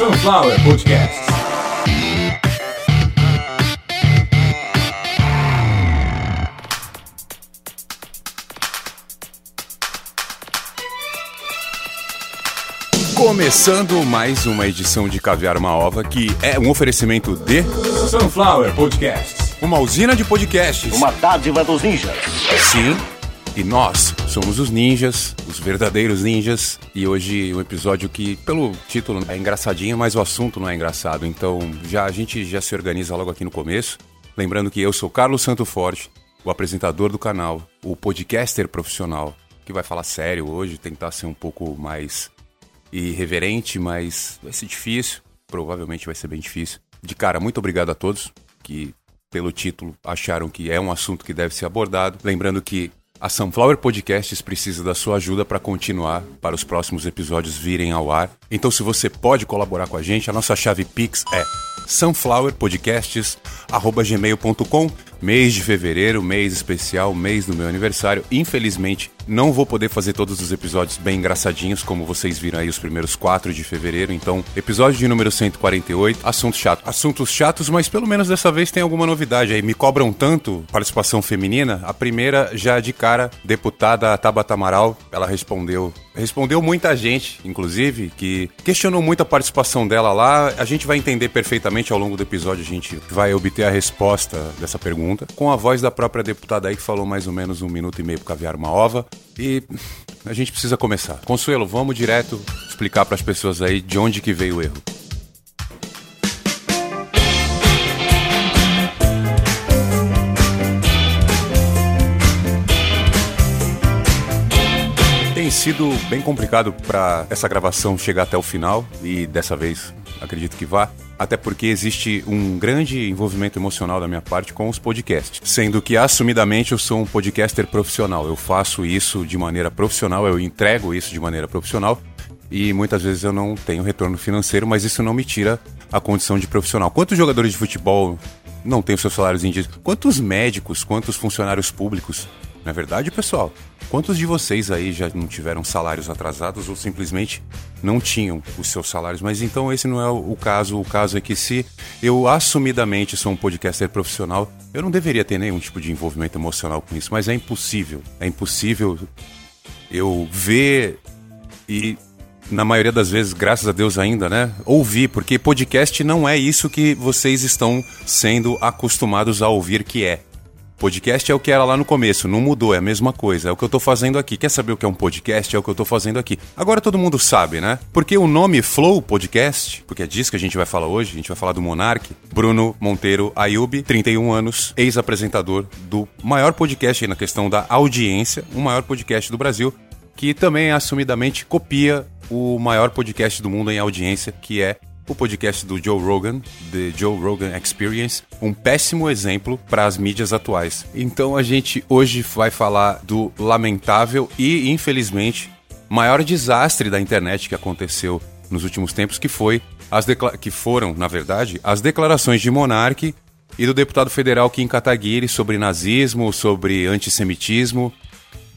Sunflower Podcast. Começando mais uma edição de Caviar uma Ova, que é um oferecimento de Sunflower Podcast. uma usina de podcasts. Uma dádiva dos ninjas. Sim, nós somos os ninjas, os verdadeiros ninjas. E hoje um episódio que, pelo título, é engraçadinho, mas o assunto não é engraçado. Então já a gente já se organiza logo aqui no começo. Lembrando que eu sou Carlos Santo Forte, o apresentador do canal, o podcaster profissional, que vai falar sério hoje, tentar ser um pouco mais irreverente, mas vai ser difícil. Provavelmente vai ser bem difícil. De cara, muito obrigado a todos que, pelo título, acharam que é um assunto que deve ser abordado. Lembrando que a Sunflower Podcasts precisa da sua ajuda para continuar, para os próximos episódios virem ao ar. Então, se você pode colaborar com a gente, a nossa chave Pix é sunflowerpodcasts.gmail.com Mês de fevereiro, mês especial, mês do meu aniversário. Infelizmente, não vou poder fazer todos os episódios bem engraçadinhos, como vocês viram aí os primeiros 4 de fevereiro. Então, episódio de número 148, assunto chato. Assuntos chatos, mas pelo menos dessa vez tem alguma novidade aí. Me cobram tanto participação feminina. A primeira, já de cara, deputada Tabata Amaral, ela respondeu Respondeu muita gente, inclusive, que questionou muito a participação dela lá. A gente vai entender perfeitamente ao longo do episódio, a gente vai obter a resposta dessa pergunta, com a voz da própria deputada aí que falou mais ou menos um minuto e meio pro caviar uma ova. E a gente precisa começar. Consuelo, vamos direto explicar para as pessoas aí de onde que veio o erro. Tem sido bem complicado para essa gravação chegar até o final e dessa vez acredito que vá. Até porque existe um grande envolvimento emocional da minha parte com os podcasts. Sendo que, assumidamente, eu sou um podcaster profissional. Eu faço isso de maneira profissional, eu entrego isso de maneira profissional e muitas vezes eu não tenho retorno financeiro, mas isso não me tira a condição de profissional. Quantos jogadores de futebol não têm seus salários dia? Quantos médicos, quantos funcionários públicos? Não é verdade, pessoal? Quantos de vocês aí já não tiveram salários atrasados ou simplesmente não tinham os seus salários? Mas então esse não é o caso. O caso é que se eu assumidamente sou um podcaster profissional, eu não deveria ter nenhum tipo de envolvimento emocional com isso, mas é impossível. É impossível eu ver e na maioria das vezes, graças a Deus ainda, né? Ouvir, porque podcast não é isso que vocês estão sendo acostumados a ouvir que é. Podcast é o que era lá no começo, não mudou, é a mesma coisa. É o que eu tô fazendo aqui. Quer saber o que é um podcast? É o que eu tô fazendo aqui. Agora todo mundo sabe, né? Porque o nome Flow Podcast, porque é disso que a gente vai falar hoje, a gente vai falar do Monark, Bruno Monteiro Ayub, 31 anos, ex-apresentador do maior podcast na questão da audiência, o maior podcast do Brasil, que também assumidamente copia o maior podcast do mundo em audiência, que é o podcast do Joe Rogan, The Joe Rogan Experience, um péssimo exemplo para as mídias atuais. Então a gente hoje vai falar do lamentável e, infelizmente, maior desastre da internet que aconteceu nos últimos tempos, que foi as que foram, na verdade, as declarações de Monark e do deputado federal Kim Kataguiri sobre nazismo, sobre antissemitismo.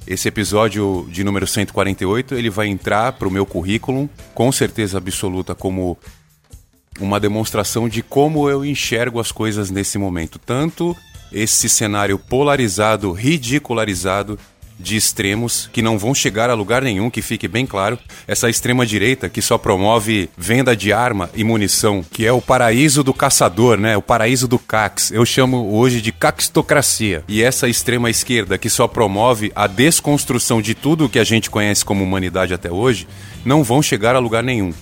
Esse episódio de número 148, ele vai entrar para o meu currículo, com certeza absoluta, como uma demonstração de como eu enxergo as coisas nesse momento. Tanto esse cenário polarizado, ridicularizado de extremos que não vão chegar a lugar nenhum, que fique bem claro. Essa extrema direita que só promove venda de arma e munição, que é o paraíso do caçador, né? O paraíso do cax. Eu chamo hoje de caxtocracia. E essa extrema esquerda que só promove a desconstrução de tudo o que a gente conhece como humanidade até hoje, não vão chegar a lugar nenhum.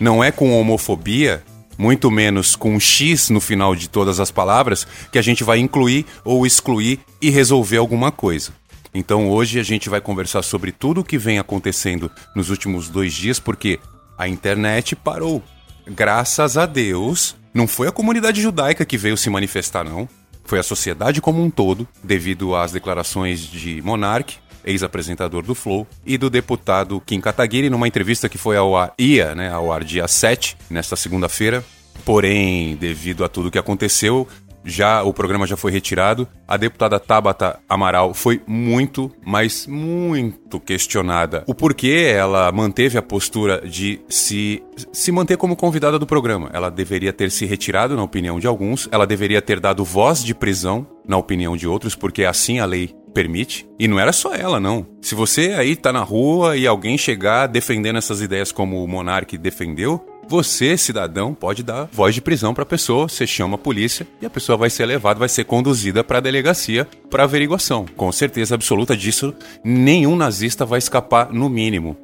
Não é com homofobia muito menos com um X no final de todas as palavras, que a gente vai incluir ou excluir e resolver alguma coisa. Então hoje a gente vai conversar sobre tudo o que vem acontecendo nos últimos dois dias, porque a internet parou. Graças a Deus, não foi a comunidade judaica que veio se manifestar, não. Foi a sociedade como um todo, devido às declarações de Monark, ex-apresentador do Flow, e do deputado Kim Kataguiri, numa entrevista que foi ao ar, ia né, ao ar dia 7, nesta segunda-feira. Porém, devido a tudo que aconteceu, já o programa já foi retirado. A deputada Tabata Amaral foi muito, mas muito questionada. O porquê ela manteve a postura de se, se manter como convidada do programa. Ela deveria ter se retirado, na opinião de alguns. Ela deveria ter dado voz de prisão, na opinião de outros, porque assim a lei permite. E não era só ela, não. Se você aí tá na rua e alguém chegar defendendo essas ideias como o Monark defendeu, você, cidadão, pode dar voz de prisão para a pessoa, você chama a polícia e a pessoa vai ser levada, vai ser conduzida para a delegacia para averiguação. Com certeza absoluta disso, nenhum nazista vai escapar no mínimo.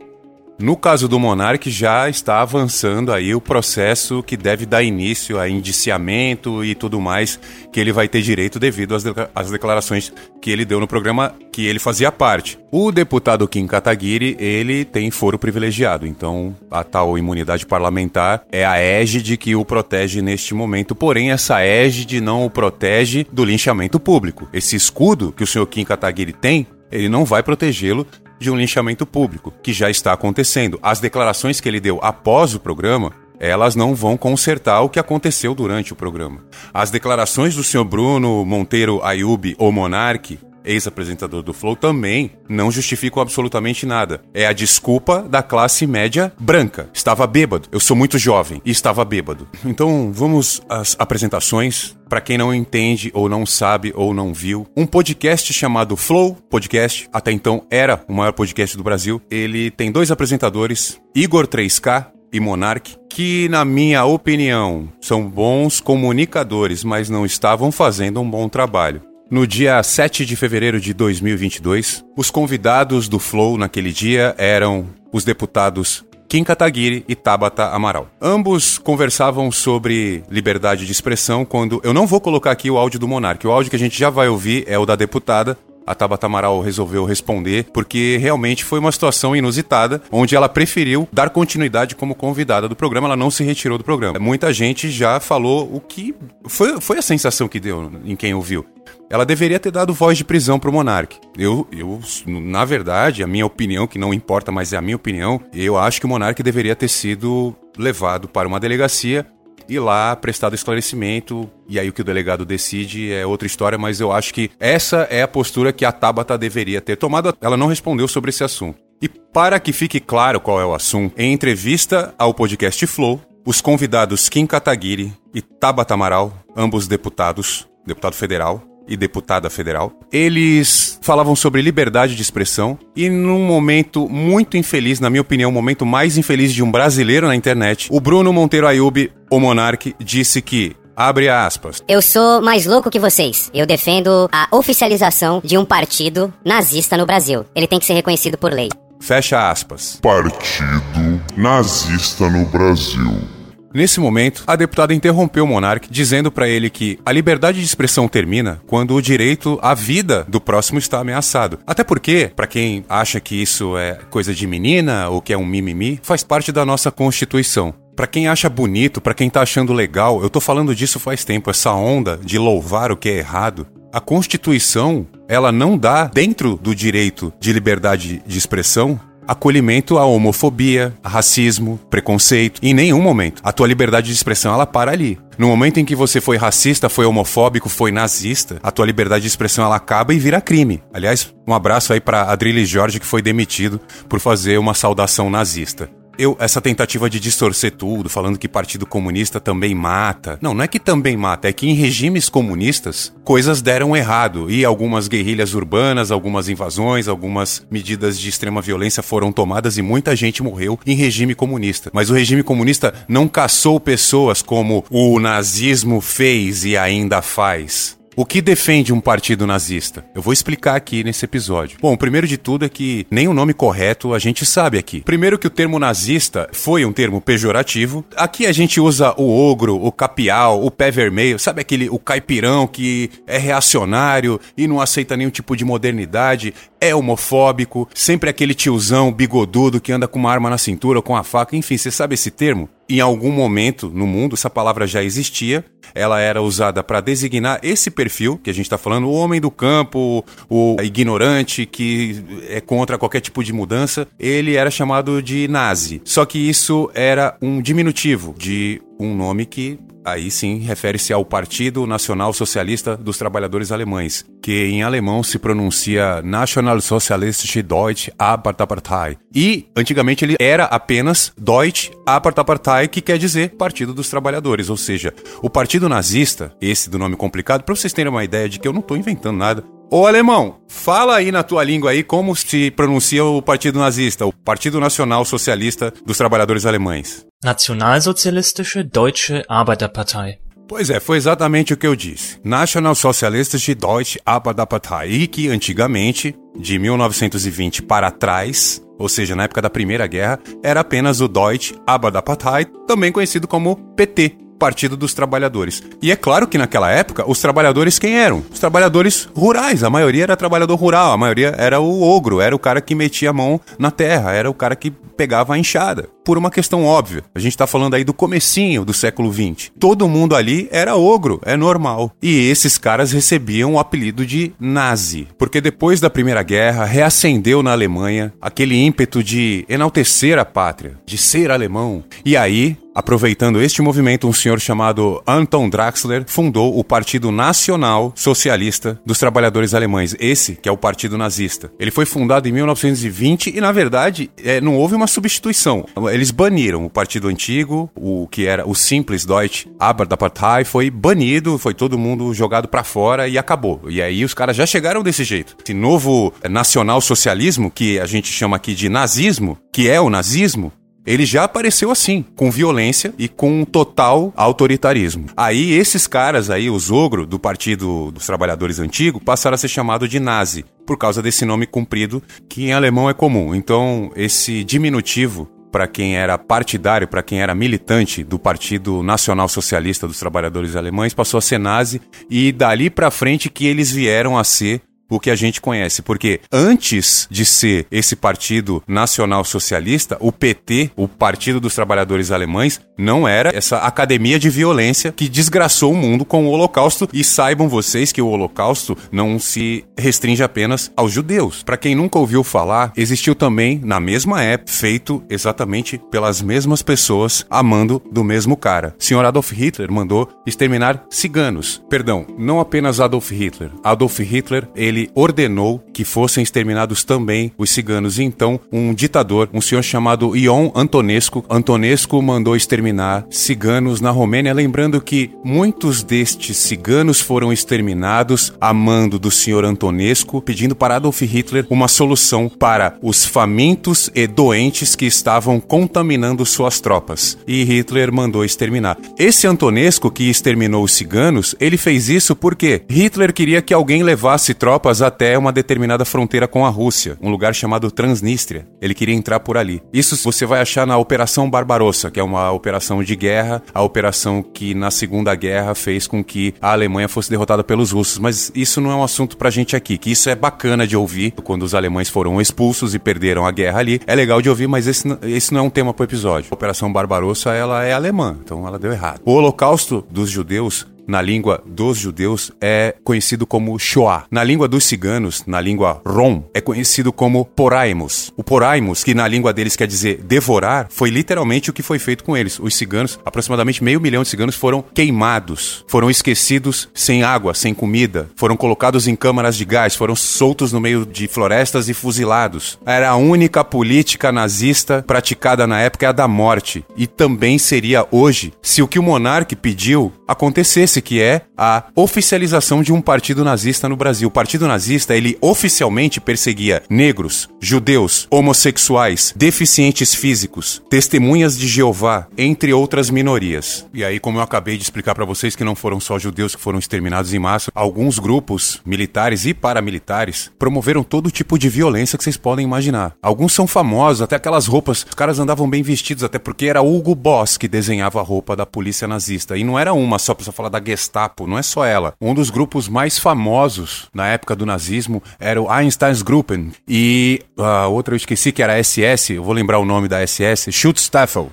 No caso do Monark, já está avançando aí o processo que deve dar início a indiciamento e tudo mais que ele vai ter direito devido às, às declarações que ele deu no programa que ele fazia parte. O deputado Kim Kataguiri, ele tem foro privilegiado, então a tal imunidade parlamentar é a égide que o protege neste momento, porém essa égide não o protege do linchamento público. Esse escudo que o senhor Kim Kataguiri tem ele não vai protegê-lo de um linchamento público, que já está acontecendo. As declarações que ele deu após o programa, elas não vão consertar o que aconteceu durante o programa. As declarações do senhor Bruno Monteiro Ayub, o Monarque, ex-apresentador do Flow, também não justificam absolutamente nada. É a desculpa da classe média branca. Estava bêbado. Eu sou muito jovem e estava bêbado. Então, vamos às apresentações. Para quem não entende ou não sabe ou não viu, um podcast chamado Flow Podcast, até então era o maior podcast do Brasil. Ele tem dois apresentadores, Igor 3K e Monark, que, na minha opinião, são bons comunicadores, mas não estavam fazendo um bom trabalho. No dia 7 de fevereiro de 2022, os convidados do Flow naquele dia eram os deputados Kim Kataguiri e Tabata Amaral. Ambos conversavam sobre liberdade de expressão quando eu não vou colocar aqui o áudio do Monark. O áudio que a gente já vai ouvir é o da deputada a Tabata Amaral resolveu responder, porque realmente foi uma situação inusitada, onde ela preferiu dar continuidade como convidada do programa, ela não se retirou do programa. Muita gente já falou o que. Foi, foi a sensação que deu em quem ouviu. Ela deveria ter dado voz de prisão pro Monark. Eu, eu, na verdade, a minha opinião, que não importa, mas é a minha opinião, eu acho que o Monark deveria ter sido levado para uma delegacia e lá prestado esclarecimento. E aí o que o delegado decide é outra história, mas eu acho que essa é a postura que a Tabata deveria ter tomado. Ela não respondeu sobre esse assunto. E para que fique claro qual é o assunto, em entrevista ao podcast Flow, os convidados Kim Kataguiri e Tabata Amaral, ambos deputados, deputado federal, e deputada federal. Eles falavam sobre liberdade de expressão e num momento muito infeliz, na minha opinião, o momento mais infeliz de um brasileiro na internet, o Bruno Monteiro Ayub, o Monarque, disse que Abre aspas. Eu sou mais louco que vocês. Eu defendo a oficialização de um partido nazista no Brasil. Ele tem que ser reconhecido por lei. Fecha aspas. Partido nazista no Brasil. Nesse momento, a deputada interrompeu o monarca, dizendo para ele que a liberdade de expressão termina quando o direito à vida do próximo está ameaçado. Até porque, para quem acha que isso é coisa de menina ou que é um mimimi, faz parte da nossa Constituição. Para quem acha bonito, para quem tá achando legal, eu tô falando disso faz tempo, essa onda de louvar o que é errado. A Constituição, ela não dá dentro do direito de liberdade de expressão acolhimento à homofobia, a racismo, preconceito. Em nenhum momento. A tua liberdade de expressão ela para ali. No momento em que você foi racista, foi homofóbico, foi nazista, a tua liberdade de expressão ela acaba e vira crime. Aliás, um abraço aí para Adrilles Jorge que foi demitido por fazer uma saudação nazista eu, essa tentativa de distorcer tudo, falando que Partido Comunista também mata. Não, não é que também mata, é que em regimes comunistas coisas deram errado e algumas guerrilhas urbanas, algumas invasões, algumas medidas de extrema violência foram tomadas e muita gente morreu em regime comunista. Mas o regime comunista não caçou pessoas como o nazismo fez e ainda faz. O que defende um partido nazista? Eu vou explicar aqui nesse episódio. Bom, o primeiro de tudo é que nem o nome correto a gente sabe aqui. Primeiro que o termo nazista foi um termo pejorativo. Aqui a gente usa o ogro, o capial, o pé vermelho, sabe aquele o caipirão que é reacionário e não aceita nenhum tipo de modernidade, é homofóbico, sempre aquele tiozão bigodudo que anda com uma arma na cintura com a faca, enfim, você sabe esse termo? em algum momento no mundo essa palavra já existia. Ela era usada para designar esse perfil que a gente está falando, o homem do campo, o ignorante que é contra qualquer tipo de mudança. Ele era chamado de nazi. Só que isso era um diminutivo de um nome que Aí sim refere-se ao Partido Nacional Socialista dos Trabalhadores Alemães, que em alemão se pronuncia Nationalsozialistische Deutsche Arbeiterpartei. E antigamente ele era apenas Deutsche Arbeiterpartei, que quer dizer Partido dos Trabalhadores, ou seja, o Partido Nazista, esse do nome complicado, para vocês terem uma ideia de que eu não estou inventando nada. Ô alemão, fala aí na tua língua aí como se pronuncia o Partido Nazista, o Partido Nacional Socialista dos Trabalhadores Alemães. Nationalsozialistische Deutsche Arbeiterpartei. Pois é, foi exatamente o que eu disse. Nationalsozialistische Deutsche Arbeiterpartei, e que antigamente, de 1920 para trás, ou seja, na época da Primeira Guerra, era apenas o Deutsche Arbeiterpartei, também conhecido como PT, Partido dos Trabalhadores. E é claro que naquela época, os trabalhadores quem eram? Os trabalhadores rurais. A maioria era trabalhador rural, a maioria era o ogro, era o cara que metia a mão na terra, era o cara que pegava a enxada. Por uma questão óbvia. A gente está falando aí do comecinho do século XX. Todo mundo ali era ogro, é normal. E esses caras recebiam o apelido de nazi. Porque depois da Primeira Guerra, reacendeu na Alemanha aquele ímpeto de enaltecer a pátria, de ser alemão. E aí, Aproveitando este movimento, um senhor chamado Anton Draxler fundou o Partido Nacional Socialista dos Trabalhadores Alemães, esse que é o Partido Nazista. Ele foi fundado em 1920 e, na verdade, é, não houve uma substituição. Eles baniram o partido antigo, o que era o simples Deutsche Arbeiterpartei, foi banido, foi todo mundo jogado para fora e acabou. E aí os caras já chegaram desse jeito. Esse novo nacional-socialismo, que a gente chama aqui de nazismo, que é o nazismo, ele já apareceu assim, com violência e com total autoritarismo. Aí esses caras aí, os ogro do Partido dos Trabalhadores Antigo, passaram a ser chamados de nazi, por causa desse nome comprido que em alemão é comum. Então, esse diminutivo para quem era partidário, para quem era militante do Partido Nacional Socialista dos Trabalhadores Alemães, passou a ser nazi e dali para frente que eles vieram a ser o que a gente conhece, porque antes de ser esse partido nacional socialista, o PT, o Partido dos Trabalhadores Alemães, não era essa academia de violência que desgraçou o mundo com o Holocausto. E saibam vocês que o Holocausto não se restringe apenas aos judeus. Para quem nunca ouviu falar, existiu também, na mesma época, feito exatamente pelas mesmas pessoas, amando do mesmo cara. Senhor Adolf Hitler mandou exterminar ciganos. Perdão, não apenas Adolf Hitler. Adolf Hitler, ele ele ordenou que fossem exterminados também os ciganos. E então, um ditador, um senhor chamado Ion Antonescu, Antonescu mandou exterminar ciganos na Romênia, lembrando que muitos destes ciganos foram exterminados a mando do senhor Antonescu, pedindo para Adolf Hitler uma solução para os famintos e doentes que estavam contaminando suas tropas. E Hitler mandou exterminar. Esse Antonescu que exterminou os ciganos, ele fez isso porque Hitler queria que alguém levasse tropas tropas até uma determinada fronteira com a Rússia, um lugar chamado Transnistria. Ele queria entrar por ali. Isso você vai achar na Operação Barbarossa, que é uma operação de guerra, a operação que na Segunda Guerra fez com que a Alemanha fosse derrotada pelos russos. Mas isso não é um assunto pra gente aqui, que isso é bacana de ouvir quando os alemães foram expulsos e perderam a guerra ali. É legal de ouvir, mas esse, esse não é um tema pro episódio. A Operação Barbarossa, ela é alemã, então ela deu errado. O Holocausto dos judeus na língua dos judeus, é conhecido como Shoah. Na língua dos ciganos, na língua Rom, é conhecido como Poraimos. O Poraimos, que na língua deles quer dizer devorar, foi literalmente o que foi feito com eles. Os ciganos, aproximadamente meio milhão de ciganos, foram queimados, foram esquecidos sem água, sem comida, foram colocados em câmaras de gás, foram soltos no meio de florestas e fuzilados. Era a única política nazista praticada na época é a da morte. E também seria hoje se o que o monarca pediu acontecesse que é a oficialização de um partido nazista no Brasil. O partido nazista, ele oficialmente perseguia negros, judeus, homossexuais, deficientes físicos, testemunhas de Jeová, entre outras minorias. E aí, como eu acabei de explicar para vocês que não foram só judeus que foram exterminados em massa, alguns grupos militares e paramilitares promoveram todo tipo de violência que vocês podem imaginar. Alguns são famosos, até aquelas roupas, os caras andavam bem vestidos, até porque era Hugo Boss que desenhava a roupa da polícia nazista. E não era uma só pra falar da Gestapo, não é só ela. Um dos grupos mais famosos na época do nazismo era o Einsteinsgruppen. E a outra eu esqueci que era a SS, eu vou lembrar o nome da SS, Schutzstaffel.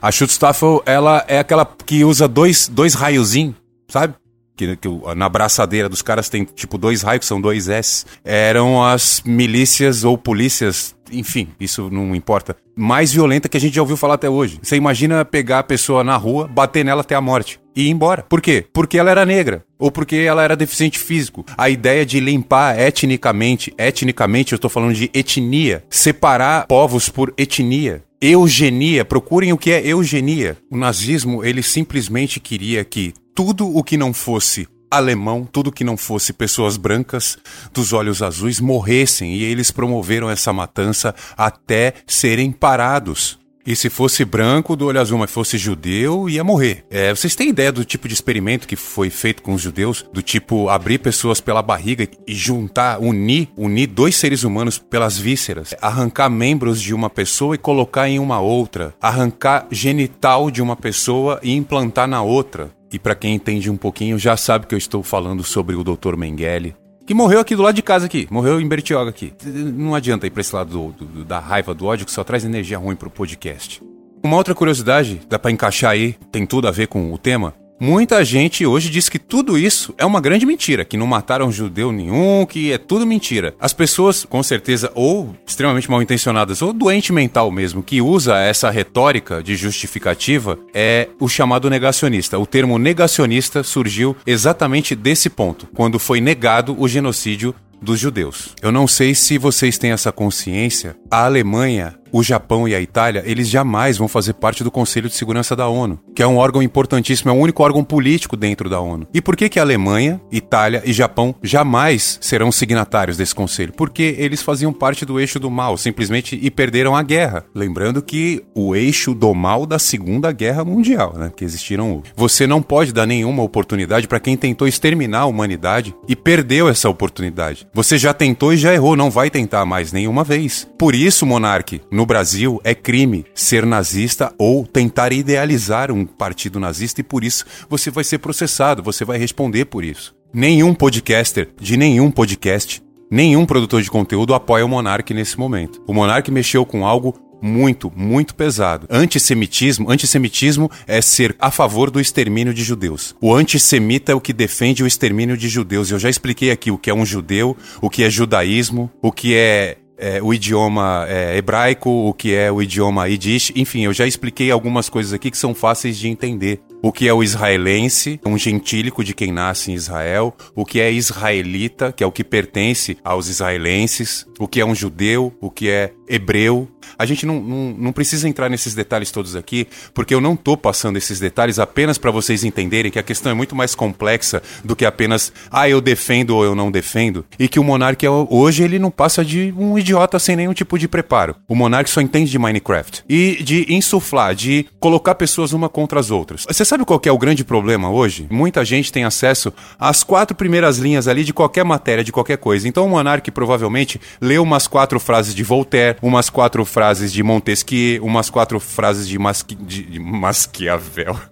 A Schutzstaffel, ela é aquela que usa dois, dois raiozinhos, sabe? Que, que, na braçadeira dos caras tem tipo dois raios, são dois S. Eram as milícias ou polícias enfim, isso não importa, mais violenta que a gente já ouviu falar até hoje. Você imagina pegar a pessoa na rua, bater nela até a morte e ir embora. Por quê? Porque ela era negra ou porque ela era deficiente físico. A ideia de limpar etnicamente, etnicamente eu estou falando de etnia, separar povos por etnia. Eugenia, procurem o que é eugenia. O nazismo, ele simplesmente queria que tudo o que não fosse alemão, tudo que não fosse pessoas brancas dos olhos azuis morressem e eles promoveram essa matança até serem parados. E se fosse branco do olho azul, mas fosse judeu, ia morrer. É, vocês têm ideia do tipo de experimento que foi feito com os judeus? Do tipo abrir pessoas pela barriga e juntar, unir, unir dois seres humanos pelas vísceras, arrancar membros de uma pessoa e colocar em uma outra, arrancar genital de uma pessoa e implantar na outra. E para quem entende um pouquinho, já sabe que eu estou falando sobre o Dr. Mengele, que morreu aqui do lado de casa aqui, morreu em Bertioga aqui. Não adianta ir pra esse lado do, do, da raiva, do ódio, que só traz energia ruim pro podcast. Uma outra curiosidade, dá para encaixar aí, tem tudo a ver com o tema, Muita gente hoje diz que tudo isso é uma grande mentira, que não mataram judeu nenhum, que é tudo mentira. As pessoas, com certeza, ou extremamente mal intencionadas, ou doente mental mesmo, que usa essa retórica de justificativa, é o chamado negacionista. O termo negacionista surgiu exatamente desse ponto, quando foi negado o genocídio dos judeus. Eu não sei se vocês têm essa consciência. A Alemanha o Japão e a Itália, eles jamais vão fazer parte do Conselho de Segurança da ONU, que é um órgão importantíssimo, é o único órgão político dentro da ONU. E por que que a Alemanha, Itália e Japão jamais serão signatários desse conselho? Porque eles faziam parte do eixo do mal, simplesmente e perderam a guerra. Lembrando que o eixo do mal da Segunda Guerra Mundial, né, que existiram. Você não pode dar nenhuma oportunidade para quem tentou exterminar a humanidade e perdeu essa oportunidade. Você já tentou e já errou, não vai tentar mais nenhuma vez. Por isso, monarque, no no Brasil é crime ser nazista ou tentar idealizar um partido nazista e por isso você vai ser processado, você vai responder por isso. Nenhum podcaster de nenhum podcast, nenhum produtor de conteúdo apoia o Monark nesse momento. O Monark mexeu com algo muito, muito pesado. Antissemitismo, antissemitismo é ser a favor do extermínio de judeus. O antissemita é o que defende o extermínio de judeus. Eu já expliquei aqui o que é um judeu, o que é judaísmo, o que é é, o idioma é, hebraico, o que é o idioma Yiddish. Enfim, eu já expliquei algumas coisas aqui que são fáceis de entender. O que é o israelense, um gentílico de quem nasce em Israel, o que é israelita, que é o que pertence aos israelenses, o que é um judeu, o que é hebreu. A gente não, não, não precisa entrar nesses detalhes todos aqui, porque eu não estou passando esses detalhes apenas para vocês entenderem que a questão é muito mais complexa do que apenas, ah, eu defendo ou eu não defendo, e que o monarca hoje ele não passa de um idiota sem nenhum tipo de preparo. O monarca só entende de Minecraft e de insuflar, de colocar pessoas uma contra as outras. Você sabe qual é o grande problema hoje? Muita gente tem acesso às quatro primeiras linhas ali de qualquer matéria, de qualquer coisa. Então o Monark provavelmente leu umas quatro frases de Voltaire, umas quatro frases de Montesquieu, umas quatro frases de, Masqui... de, de Masquiavel.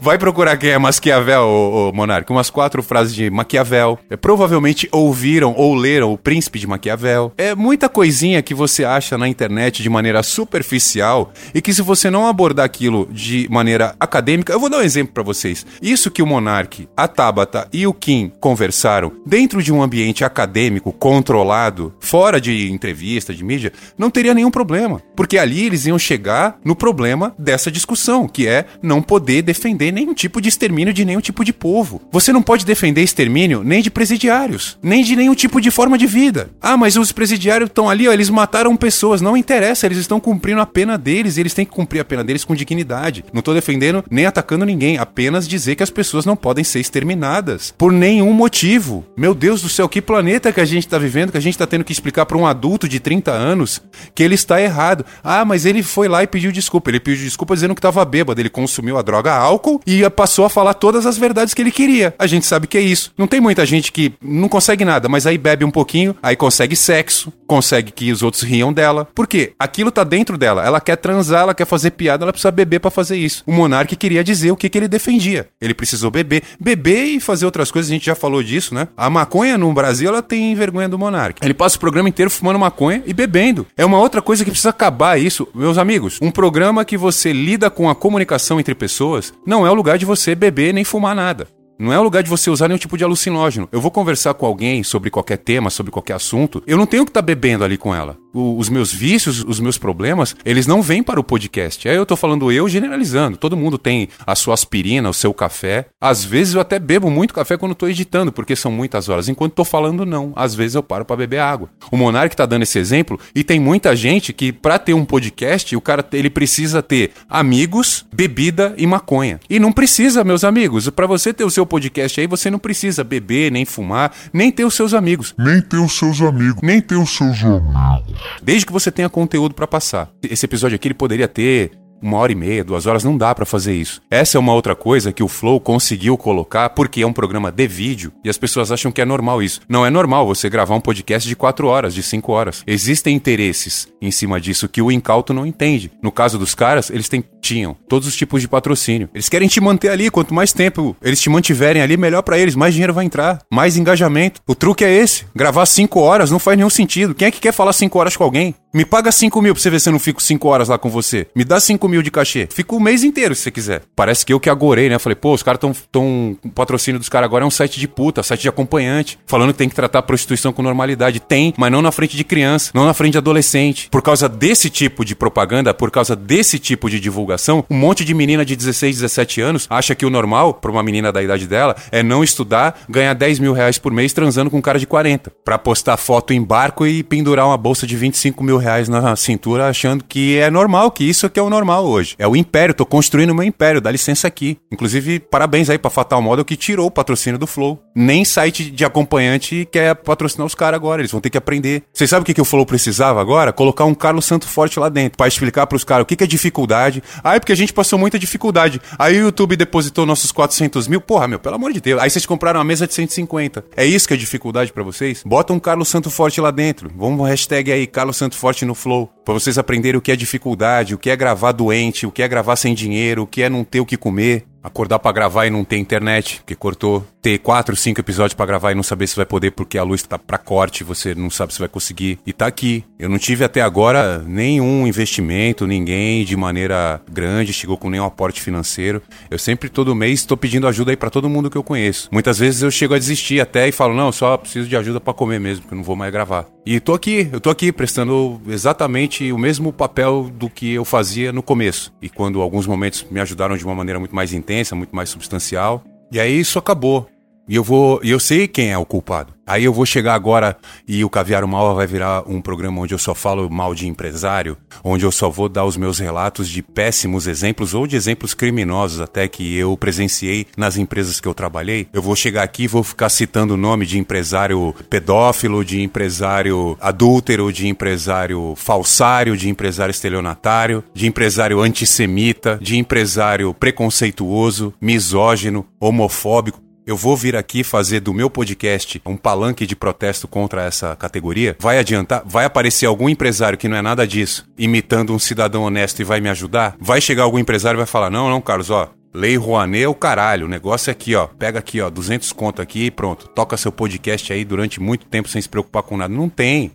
Vai procurar quem é Masquiavel, o, o Monark. Umas quatro frases de Maquiavel. É, provavelmente ouviram ou leram O Príncipe de Maquiavel. É muita coisinha que você acha na internet de maneira superficial e que se você não abordar aquilo de maneira acadêmica, eu vou dar um exemplo para vocês. Isso que o Monark, a Tabata e o Kim conversaram dentro de um ambiente acadêmico controlado, fora de entrevista, de mídia, não teria nenhum problema, porque ali eles iam chegar no problema dessa discussão, que é não poder defender nenhum tipo de extermínio de nenhum tipo de povo. Você não pode defender extermínio nem de presidiários, nem de nenhum tipo de forma de vida. Ah, mas os presidiários estão ali, ó, eles mataram pessoas, não interessa, eles estão cumprindo a pena deles, eles têm que cumprir a pena deles com dignidade. Não tô defendendo nem atacando ninguém, apenas dizer que as pessoas não podem ser exterminadas por nenhum motivo. Meu Deus do céu, que planeta que a gente tá vivendo, que a gente tá tendo que explicar para um adulto de 30 anos que ele está errado. Ah, mas ele foi lá e pediu desculpa. Ele pediu desculpa dizendo que tava bêbado, ele consumiu a droga álcool e passou a falar todas as verdades que ele queria. A gente sabe que é isso. Não tem muita gente que não consegue nada, mas aí bebe um pouquinho, aí consegue sexo, consegue que os outros riam dela. Por quê? Aquilo tá dentro dela. Ela quer transar, ela quer fazer piada, ela precisa beber para fazer isso. O monarca queria dizer o que, que ele defendia. Ele precisou beber. Beber e fazer outras coisas, a gente já falou disso, né? A maconha no Brasil, ela tem vergonha do monarca. Ele passa o programa inteiro fumando maconha e bebendo. É uma outra coisa que precisa acabar isso. Meus amigos, um programa que você lida com a comunicação entre pessoas não é o lugar de você beber nem fumar nada. Não é o lugar de você usar nenhum tipo de alucinógeno. Eu vou conversar com alguém sobre qualquer tema, sobre qualquer assunto. Eu não tenho que estar tá bebendo ali com ela. O, os meus vícios, os meus problemas, eles não vêm para o podcast. Aí eu tô falando eu generalizando. Todo mundo tem a sua aspirina, o seu café. Às vezes eu até bebo muito café quando tô editando, porque são muitas horas. Enquanto tô falando, não. Às vezes eu paro para beber água. O Monark tá dando esse exemplo e tem muita gente que, para ter um podcast, o cara ele precisa ter amigos, bebida e maconha. E não precisa, meus amigos. Para você ter o seu podcast aí, você não precisa beber, nem fumar, nem ter os seus amigos. Nem ter os seus amigos. Nem ter os seus amigos. Desde que você tenha conteúdo para passar. Esse episódio aqui ele poderia ter uma hora e meia, duas horas, não dá para fazer isso. Essa é uma outra coisa que o Flow conseguiu colocar porque é um programa de vídeo e as pessoas acham que é normal isso. Não é normal você gravar um podcast de quatro horas, de cinco horas. Existem interesses em cima disso que o incauto não entende. No caso dos caras, eles têm, tinham todos os tipos de patrocínio. Eles querem te manter ali, quanto mais tempo eles te mantiverem ali, melhor para eles, mais dinheiro vai entrar, mais engajamento. O truque é esse. Gravar cinco horas não faz nenhum sentido. Quem é que quer falar cinco horas com alguém? Me paga 5 mil pra você ver se eu não fico 5 horas lá com você. Me dá 5 mil de cachê. Fico o mês inteiro se você quiser. Parece que eu que agorei, né? Falei, pô, os caras tão, tão. O patrocínio dos caras agora é um site de puta, site de acompanhante. Falando que tem que tratar a prostituição com normalidade. Tem, mas não na frente de criança, não na frente de adolescente. Por causa desse tipo de propaganda, por causa desse tipo de divulgação, um monte de menina de 16, 17 anos acha que o normal, pra uma menina da idade dela, é não estudar, ganhar 10 mil reais por mês transando com um cara de 40. Pra postar foto em barco e pendurar uma bolsa de 25 mil reais na cintura achando que é normal, que isso que é o normal hoje. É o império, tô construindo o meu império, dá licença aqui. Inclusive, parabéns aí pra Fatal Model que tirou o patrocínio do Flow. Nem site de acompanhante quer patrocinar os caras agora, eles vão ter que aprender. Vocês sabem o que, que o Flow precisava agora? Colocar um Carlos Santo Forte lá dentro, para explicar pros caras o que, que é dificuldade. Ah, é porque a gente passou muita dificuldade. Aí o YouTube depositou nossos 400 mil. Porra, meu, pelo amor de Deus. Aí vocês compraram uma mesa de 150. É isso que é dificuldade para vocês? Bota um Carlos Santo Forte lá dentro. Vamos hashtag aí, Carlos Santo Forte no Flow Flow, para vocês aprenderem o que é dificuldade, o que é gravar doente, o que é gravar sem dinheiro, o que é não ter o que comer, acordar para gravar e não ter internet, que cortou, ter quatro, cinco episódios para gravar e não saber se vai poder porque a luz tá para corte, você não sabe se vai conseguir. E tá aqui. Eu não tive até agora nenhum investimento, ninguém de maneira grande chegou com nenhum aporte financeiro. Eu sempre todo mês estou pedindo ajuda aí para todo mundo que eu conheço. Muitas vezes eu chego a desistir até e falo: "Não, só preciso de ajuda para comer mesmo, porque eu não vou mais gravar". E tô aqui, eu tô aqui prestando exatamente o mesmo papel do que eu fazia no começo. E quando alguns momentos me ajudaram de uma maneira muito mais intensa, muito mais substancial, e aí isso acabou. E eu vou. Eu sei quem é o culpado. Aí eu vou chegar agora e o Caviar Mal vai virar um programa onde eu só falo mal de empresário, onde eu só vou dar os meus relatos de péssimos exemplos ou de exemplos criminosos até que eu presenciei nas empresas que eu trabalhei. Eu vou chegar aqui e vou ficar citando o nome de empresário pedófilo, de empresário adúltero, de empresário falsário, de empresário estelionatário, de empresário antissemita, de empresário preconceituoso, misógino, homofóbico. Eu vou vir aqui fazer do meu podcast um palanque de protesto contra essa categoria? Vai adiantar? Vai aparecer algum empresário que não é nada disso, imitando um cidadão honesto e vai me ajudar? Vai chegar algum empresário e vai falar: não, não, Carlos, ó, Lei Rouanet é o caralho. O negócio é aqui, ó. Pega aqui, ó, 200 conto aqui e pronto. Toca seu podcast aí durante muito tempo sem se preocupar com nada. Não tem.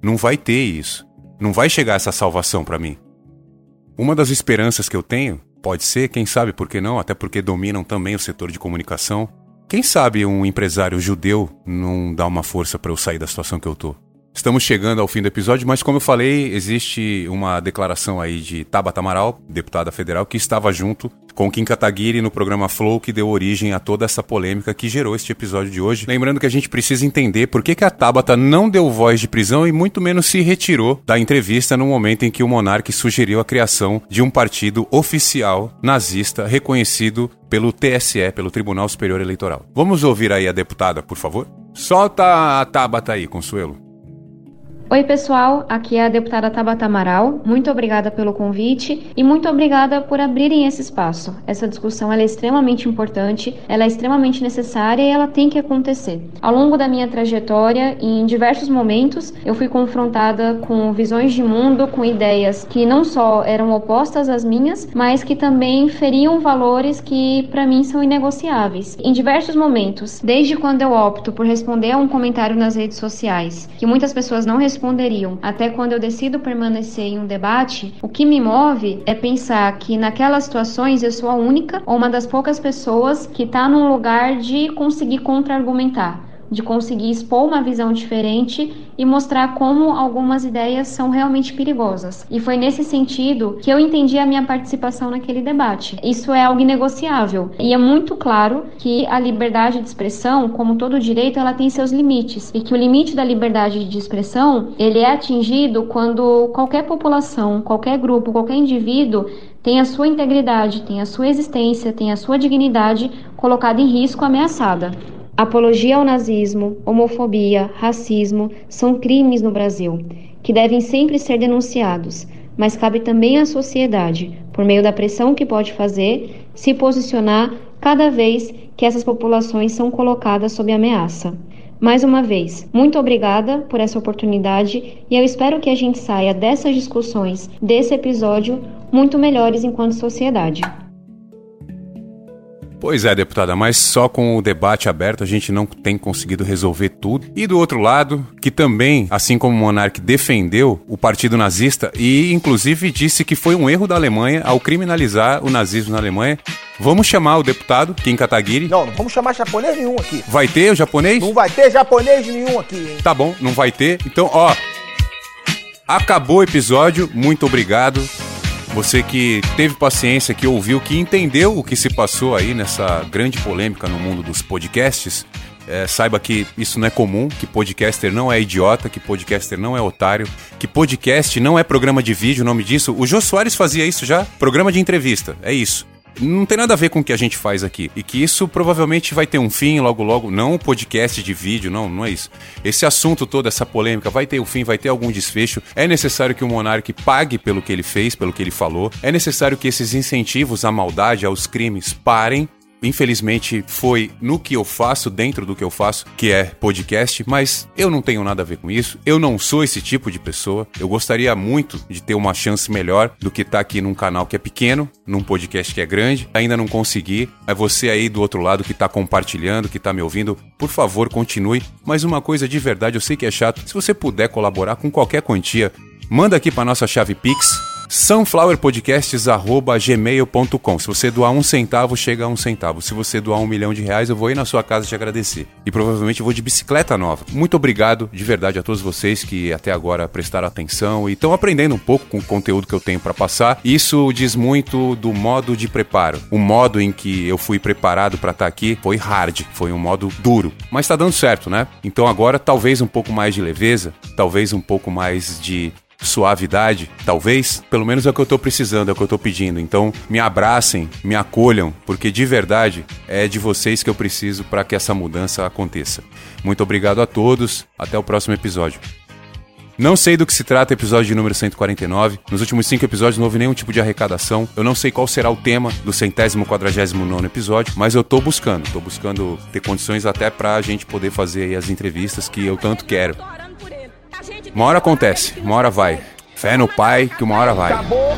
Não vai ter isso. Não vai chegar essa salvação para mim. Uma das esperanças que eu tenho, pode ser, quem sabe por que não, até porque dominam também o setor de comunicação, quem sabe um empresário judeu não dá uma força para eu sair da situação que eu tô? Estamos chegando ao fim do episódio, mas como eu falei, existe uma declaração aí de Tabata Amaral, deputada federal, que estava junto com Kim Kataguiri no programa Flow, que deu origem a toda essa polêmica que gerou este episódio de hoje. Lembrando que a gente precisa entender por que, que a Tabata não deu voz de prisão e muito menos se retirou da entrevista no momento em que o monarca sugeriu a criação de um partido oficial nazista reconhecido pelo TSE, pelo Tribunal Superior Eleitoral. Vamos ouvir aí a deputada, por favor? Solta a Tabata aí, Consuelo. Oi, pessoal, aqui é a deputada Tabata Amaral. Muito obrigada pelo convite e muito obrigada por abrirem esse espaço. Essa discussão é extremamente importante, ela é extremamente necessária e ela tem que acontecer. Ao longo da minha trajetória, em diversos momentos, eu fui confrontada com visões de mundo, com ideias que não só eram opostas às minhas, mas que também feriam valores que para mim são inegociáveis. Em diversos momentos, desde quando eu opto por responder a um comentário nas redes sociais, que muitas pessoas não respondem, responderiam: Até quando eu decido permanecer em um debate, o que me move é pensar que naquelas situações eu sou a única ou uma das poucas pessoas que está num lugar de conseguir contra-argumentar de conseguir expor uma visão diferente e mostrar como algumas ideias são realmente perigosas. E foi nesse sentido que eu entendi a minha participação naquele debate. Isso é algo inegociável e é muito claro que a liberdade de expressão, como todo direito, ela tem seus limites e que o limite da liberdade de expressão ele é atingido quando qualquer população, qualquer grupo, qualquer indivíduo tem a sua integridade, tem a sua existência, tem a sua dignidade colocada em risco, ameaçada. Apologia ao nazismo, homofobia, racismo são crimes no Brasil, que devem sempre ser denunciados, mas cabe também à sociedade, por meio da pressão que pode fazer, se posicionar cada vez que essas populações são colocadas sob ameaça. Mais uma vez, muito obrigada por essa oportunidade e eu espero que a gente saia dessas discussões, desse episódio, muito melhores enquanto sociedade. Pois é, deputada, mas só com o debate aberto a gente não tem conseguido resolver tudo. E do outro lado, que também, assim como o Monark, defendeu o partido nazista e inclusive disse que foi um erro da Alemanha ao criminalizar o nazismo na Alemanha. Vamos chamar o deputado Kim Kataguiri. Não, não vamos chamar japonês nenhum aqui. Vai ter o japonês? Não vai ter japonês nenhum aqui, hein? Tá bom, não vai ter. Então, ó, acabou o episódio. Muito obrigado. Você que teve paciência, que ouviu, que entendeu o que se passou aí nessa grande polêmica no mundo dos podcasts, é, saiba que isso não é comum, que podcaster não é idiota, que podcaster não é otário, que podcast não é programa de vídeo, o nome disso. O Jô Soares fazia isso já, programa de entrevista, é isso não tem nada a ver com o que a gente faz aqui. E que isso provavelmente vai ter um fim logo logo, não um podcast de vídeo, não, não é isso. Esse assunto todo, essa polêmica, vai ter um fim, vai ter algum desfecho. É necessário que o monarca pague pelo que ele fez, pelo que ele falou. É necessário que esses incentivos à maldade, aos crimes, parem infelizmente foi no que eu faço, dentro do que eu faço, que é podcast, mas eu não tenho nada a ver com isso. Eu não sou esse tipo de pessoa. Eu gostaria muito de ter uma chance melhor do que estar tá aqui num canal que é pequeno, num podcast que é grande. Ainda não consegui. É você aí do outro lado que está compartilhando, que está me ouvindo. Por favor, continue. Mas uma coisa de verdade, eu sei que é chato. Se você puder colaborar com qualquer quantia, manda aqui para nossa chave Pix sunflowerpodcasts.gmail.com. Se você doar um centavo, chega a um centavo. Se você doar um milhão de reais, eu vou ir na sua casa te agradecer. E provavelmente eu vou de bicicleta nova. Muito obrigado de verdade a todos vocês que até agora prestaram atenção e estão aprendendo um pouco com o conteúdo que eu tenho para passar. Isso diz muito do modo de preparo. O modo em que eu fui preparado para estar tá aqui foi hard, foi um modo duro. Mas tá dando certo, né? Então agora talvez um pouco mais de leveza, talvez um pouco mais de suavidade, talvez, pelo menos é o que eu tô precisando, é o que eu tô pedindo. Então, me abracem, me acolham, porque de verdade é de vocês que eu preciso para que essa mudança aconteça. Muito obrigado a todos, até o próximo episódio. Não sei do que se trata o episódio de número 149. Nos últimos cinco episódios não houve nenhum tipo de arrecadação. Eu não sei qual será o tema do centésimo quadragésimo nono episódio, mas eu tô buscando. Tô buscando ter condições até pra gente poder fazer as entrevistas que eu tanto quero. Uma hora acontece, uma hora vai. Fé no pai que uma hora vai. Acabou.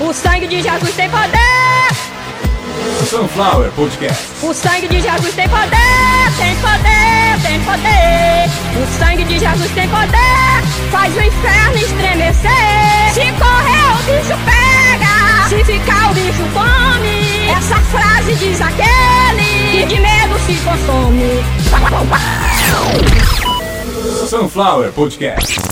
O sangue de Jesus tem poder. Sunflower Podcast. O sangue de Jesus tem poder, tem poder, tem poder. O sangue de Jesus tem poder, faz o inferno estremecer. Se correr, o bicho pega. Se ficar, o bicho come. Essa frase diz aquele que de medo se consome. Sunflower Podcast.